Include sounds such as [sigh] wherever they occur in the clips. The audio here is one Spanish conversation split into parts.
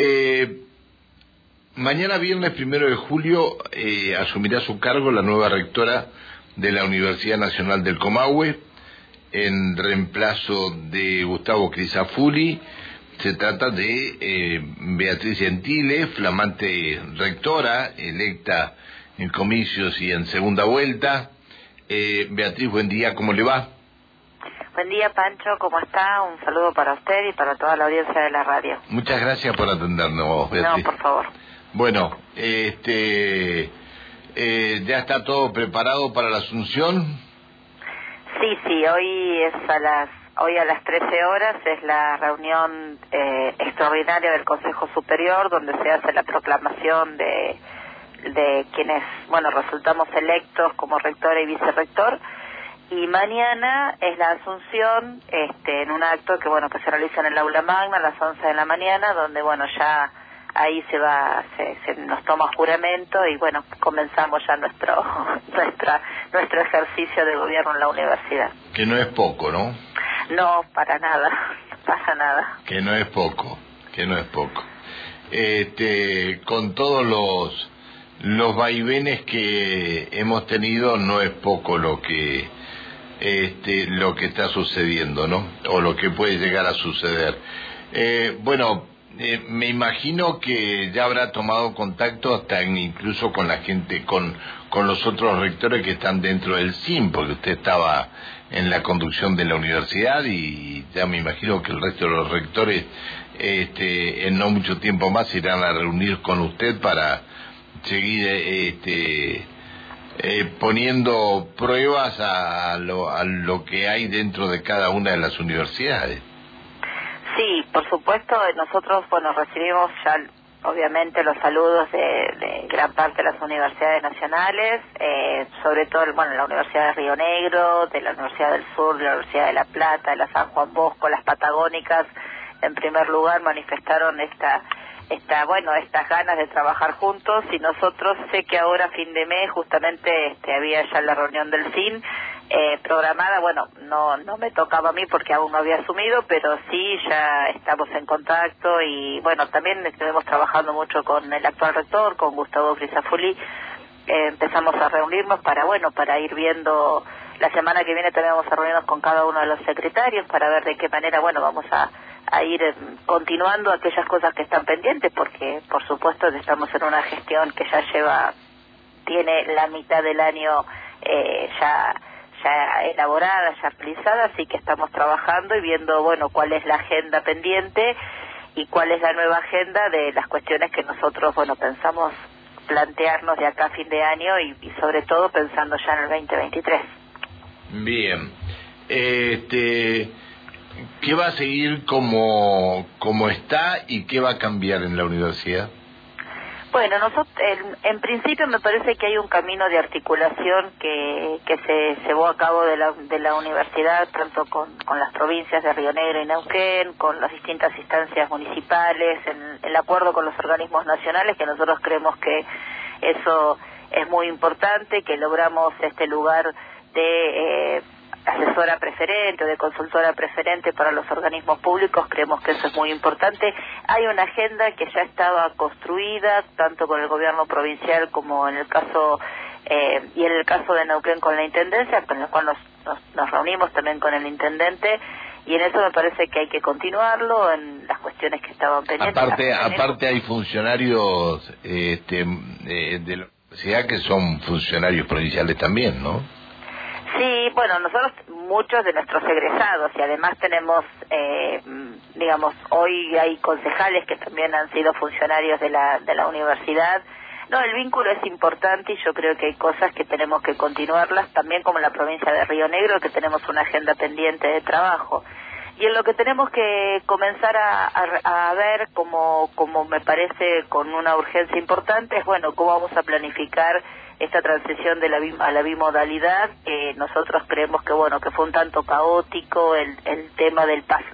Eh, mañana viernes primero de julio eh, asumirá su cargo la nueva rectora de la Universidad Nacional del Comahue en reemplazo de Gustavo Crisafulli. Se trata de eh, Beatriz Gentile, flamante rectora, electa en comicios y en segunda vuelta. Eh, Beatriz, buen día, ¿cómo le va? Buen día, Pancho, ¿cómo está? Un saludo para usted y para toda la audiencia de la radio. Muchas gracias por atendernos, Beatriz. No, por favor. Bueno, este, eh, ¿ya está todo preparado para la Asunción? Sí, sí, hoy es a las hoy a las 13 horas es la reunión eh, extraordinaria del Consejo Superior donde se hace la proclamación de de quienes, bueno, resultamos electos como rector y vicerrector y mañana es la asunción este, en un acto que bueno que se realiza en el aula magna a las 11 de la mañana donde bueno ya ahí se va se, nos toma juramento y bueno comenzamos ya nuestro [laughs] nuestra nuestro ejercicio de gobierno en la universidad. Que no es poco no no para nada [laughs] para nada. Que no es poco que no es poco. Este con todos los los vaivenes que hemos tenido no es poco lo que este, lo que está sucediendo, ¿no? O lo que puede llegar a suceder. Eh, bueno, eh, me imagino que ya habrá tomado contacto hasta incluso con la gente, con, con los otros rectores que están dentro del SIM, porque usted estaba en la conducción de la universidad y ya me imagino que el resto de los rectores este, en no mucho tiempo más irán a reunir con usted para seguir este, eh, poniendo pruebas a lo, a lo que hay dentro de cada una de las universidades. Sí, por supuesto, nosotros, bueno, recibimos ya obviamente los saludos de, gran parte de las universidades nacionales, eh, sobre todo, bueno, la Universidad de Río Negro, de la Universidad del Sur, de la Universidad de La Plata, de la San Juan Bosco, las Patagónicas, en primer lugar manifestaron esta esta, bueno, estas ganas de trabajar juntos y nosotros sé que ahora fin de mes justamente este, había ya la reunión del fin eh, programada, bueno, no, no me tocaba a mí porque aún no había asumido, pero sí ya estamos en contacto y bueno, también estuvimos trabajando mucho con el actual rector, con Gustavo Grisafuli, eh, empezamos a reunirnos para, bueno, para ir viendo, la semana que viene también vamos a reunirnos con cada uno de los secretarios para ver de qué manera, bueno, vamos a a ir eh, continuando aquellas cosas que están pendientes porque por supuesto estamos en una gestión que ya lleva tiene la mitad del año eh, ya ya elaborada ya realizada así que estamos trabajando y viendo bueno cuál es la agenda pendiente y cuál es la nueva agenda de las cuestiones que nosotros bueno pensamos plantearnos de acá a fin de año y, y sobre todo pensando ya en el 2023 bien. Este ¿Qué va a seguir como, como está y qué va a cambiar en la universidad? Bueno, nosotros, en, principio me parece que hay un camino de articulación que, que se llevó a cabo de la, de la universidad, tanto con, con las provincias de Río Negro y Neuquén, con las distintas instancias municipales, en el acuerdo con los organismos nacionales, que nosotros creemos que eso es muy importante, que logramos este lugar de... Eh, asesora preferente o de consultora preferente para los organismos públicos, creemos que eso es muy importante. Hay una agenda que ya estaba construida, tanto con el gobierno provincial como en el caso, eh, y en el caso de Neuquén con la Intendencia, con el cual nos, nos, reunimos también con el Intendente, y en eso me parece que hay que continuarlo en las cuestiones que estaban pendientes. Aparte, aparte hay funcionarios este, eh, de la universidad que son funcionarios provinciales también, ¿no? Sí, bueno, nosotros muchos de nuestros egresados y además tenemos, eh, digamos, hoy hay concejales que también han sido funcionarios de la, de la universidad. No, el vínculo es importante y yo creo que hay cosas que tenemos que continuarlas, también como en la provincia de Río Negro, que tenemos una agenda pendiente de trabajo. Y en lo que tenemos que comenzar a, a, ver, como, como me parece con una urgencia importante, es bueno, cómo vamos a planificar esta transición de la a la bimodalidad que nosotros creemos que bueno que fue un tanto caótico el, el tema del pas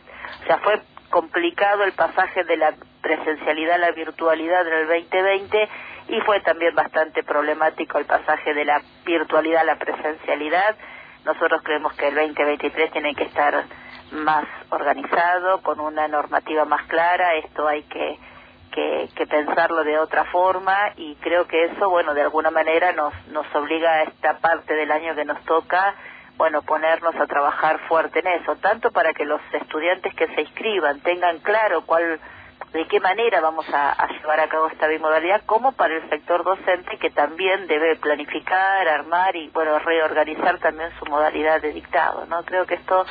o sea fue complicado el pasaje de la presencialidad a la virtualidad en el 2020 y fue también bastante problemático el pasaje de la virtualidad a la presencialidad. Nosotros creemos que el 2023 tiene que estar más organizado con una normativa más clara esto hay que que, que, pensarlo de otra forma y creo que eso, bueno, de alguna manera nos, nos obliga a esta parte del año que nos toca, bueno, ponernos a trabajar fuerte en eso, tanto para que los estudiantes que se inscriban tengan claro cuál de qué manera vamos a, llevar a cabo esta bimodalidad, como para el sector docente que también debe planificar, armar y bueno reorganizar también su modalidad de dictado. no Creo que esto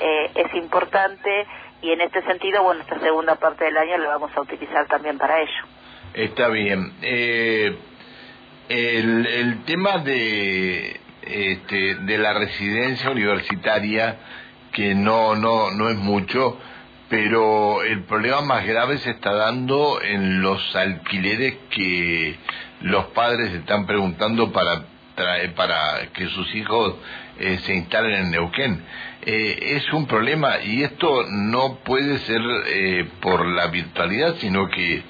eh, es importante y en este sentido, bueno, esta segunda parte del año la vamos a utilizar también para ello. Está bien. Eh, el, el tema de este, de la residencia universitaria que no no no es mucho pero el problema más grave se está dando en los alquileres que los padres están preguntando para para que sus hijos eh, se instalen en Neuquén. Eh, es un problema y esto no puede ser eh, por la virtualidad, sino que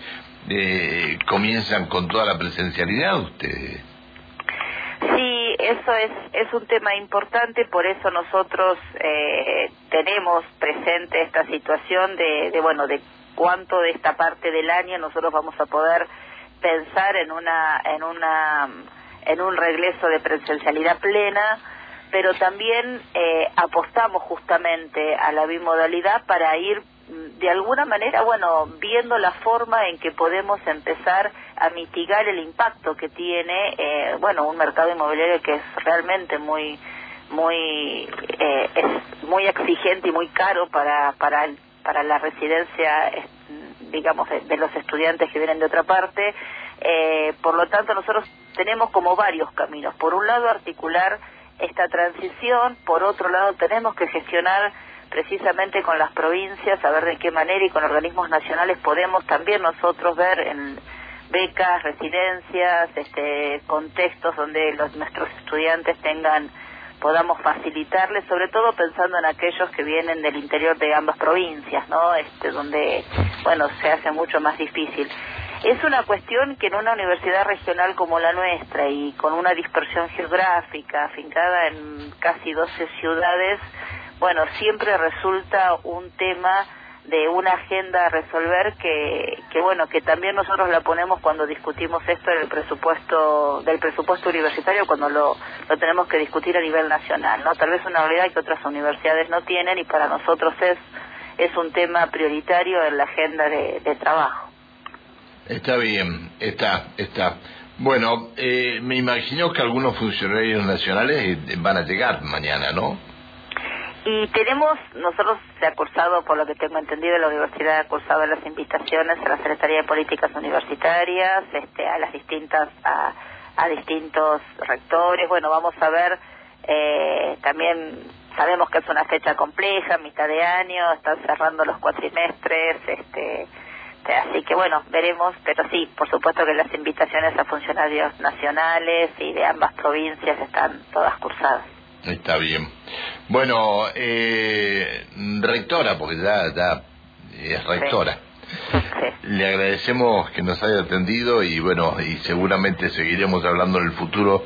comienzan con toda la presencialidad ustedes eso es, es un tema importante, por eso nosotros eh, tenemos presente esta situación de, de, bueno, de cuánto de esta parte del año nosotros vamos a poder pensar en una, en una, en un regreso de presencialidad plena, pero también eh, apostamos justamente a la bimodalidad para ir de alguna manera, bueno, viendo la forma en que podemos empezar a mitigar el impacto que tiene, eh, bueno, un mercado inmobiliario que es realmente muy, muy, eh, es muy exigente y muy caro para, para, para la residencia, digamos, de, los estudiantes que vienen de otra parte. Eh, por lo tanto, nosotros tenemos como varios caminos. Por un lado, articular esta transición, por otro lado, tenemos que gestionar precisamente con las provincias, a ver de qué manera y con organismos nacionales podemos también nosotros ver en becas, residencias, este, contextos donde los, nuestros estudiantes tengan, podamos facilitarles, sobre todo pensando en aquellos que vienen del interior de ambas provincias, ¿no? Este, donde, bueno, se hace mucho más difícil. Es una cuestión que en una universidad regional como la nuestra y con una dispersión geográfica afincada en casi 12 ciudades, bueno, siempre resulta un tema de una agenda a resolver que, que bueno que también nosotros la ponemos cuando discutimos esto en el presupuesto del presupuesto universitario cuando lo, tenemos que discutir a nivel nacional no tal vez una realidad que otras universidades no tienen y para nosotros es es un tema prioritario en la agenda de trabajo está bien está está bueno eh, me imagino que algunos funcionarios nacionales eh, van a llegar mañana no y tenemos, nosotros se ha cursado, por lo que tengo entendido, la universidad ha cursado las invitaciones a la Secretaría de Políticas Universitarias, este, a las distintas, a, a distintos rectores. Bueno, vamos a ver, eh, también sabemos que es una fecha compleja, mitad de año, están cerrando los cuatrimestres, este, así que bueno, veremos, pero sí, por supuesto que las invitaciones a funcionarios nacionales y de ambas provincias están todas cursadas. Está bien. Bueno, eh, rectora, porque ya, ya es rectora. Le agradecemos que nos haya atendido y bueno, y seguramente seguiremos hablando en el futuro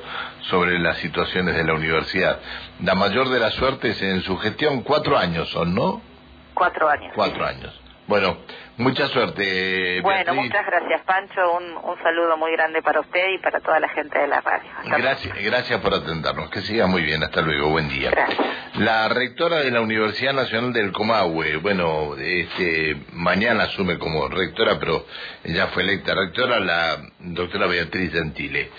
sobre las situaciones de la universidad. La mayor de las suertes en su gestión, cuatro años son, ¿no? Cuatro años. Cuatro años. Bueno, mucha suerte. Bueno, muchas gracias, Pancho. Un, un, saludo muy grande para usted y para toda la gente de la radio. gracias, gracias por atendernos. Que siga muy bien. Hasta luego. Buen día. La rectora de la Universidad Nacional del Comahue, bueno, este, mañana asume como rectora, pero ya fue electa rectora, la doctora Beatriz Gentile.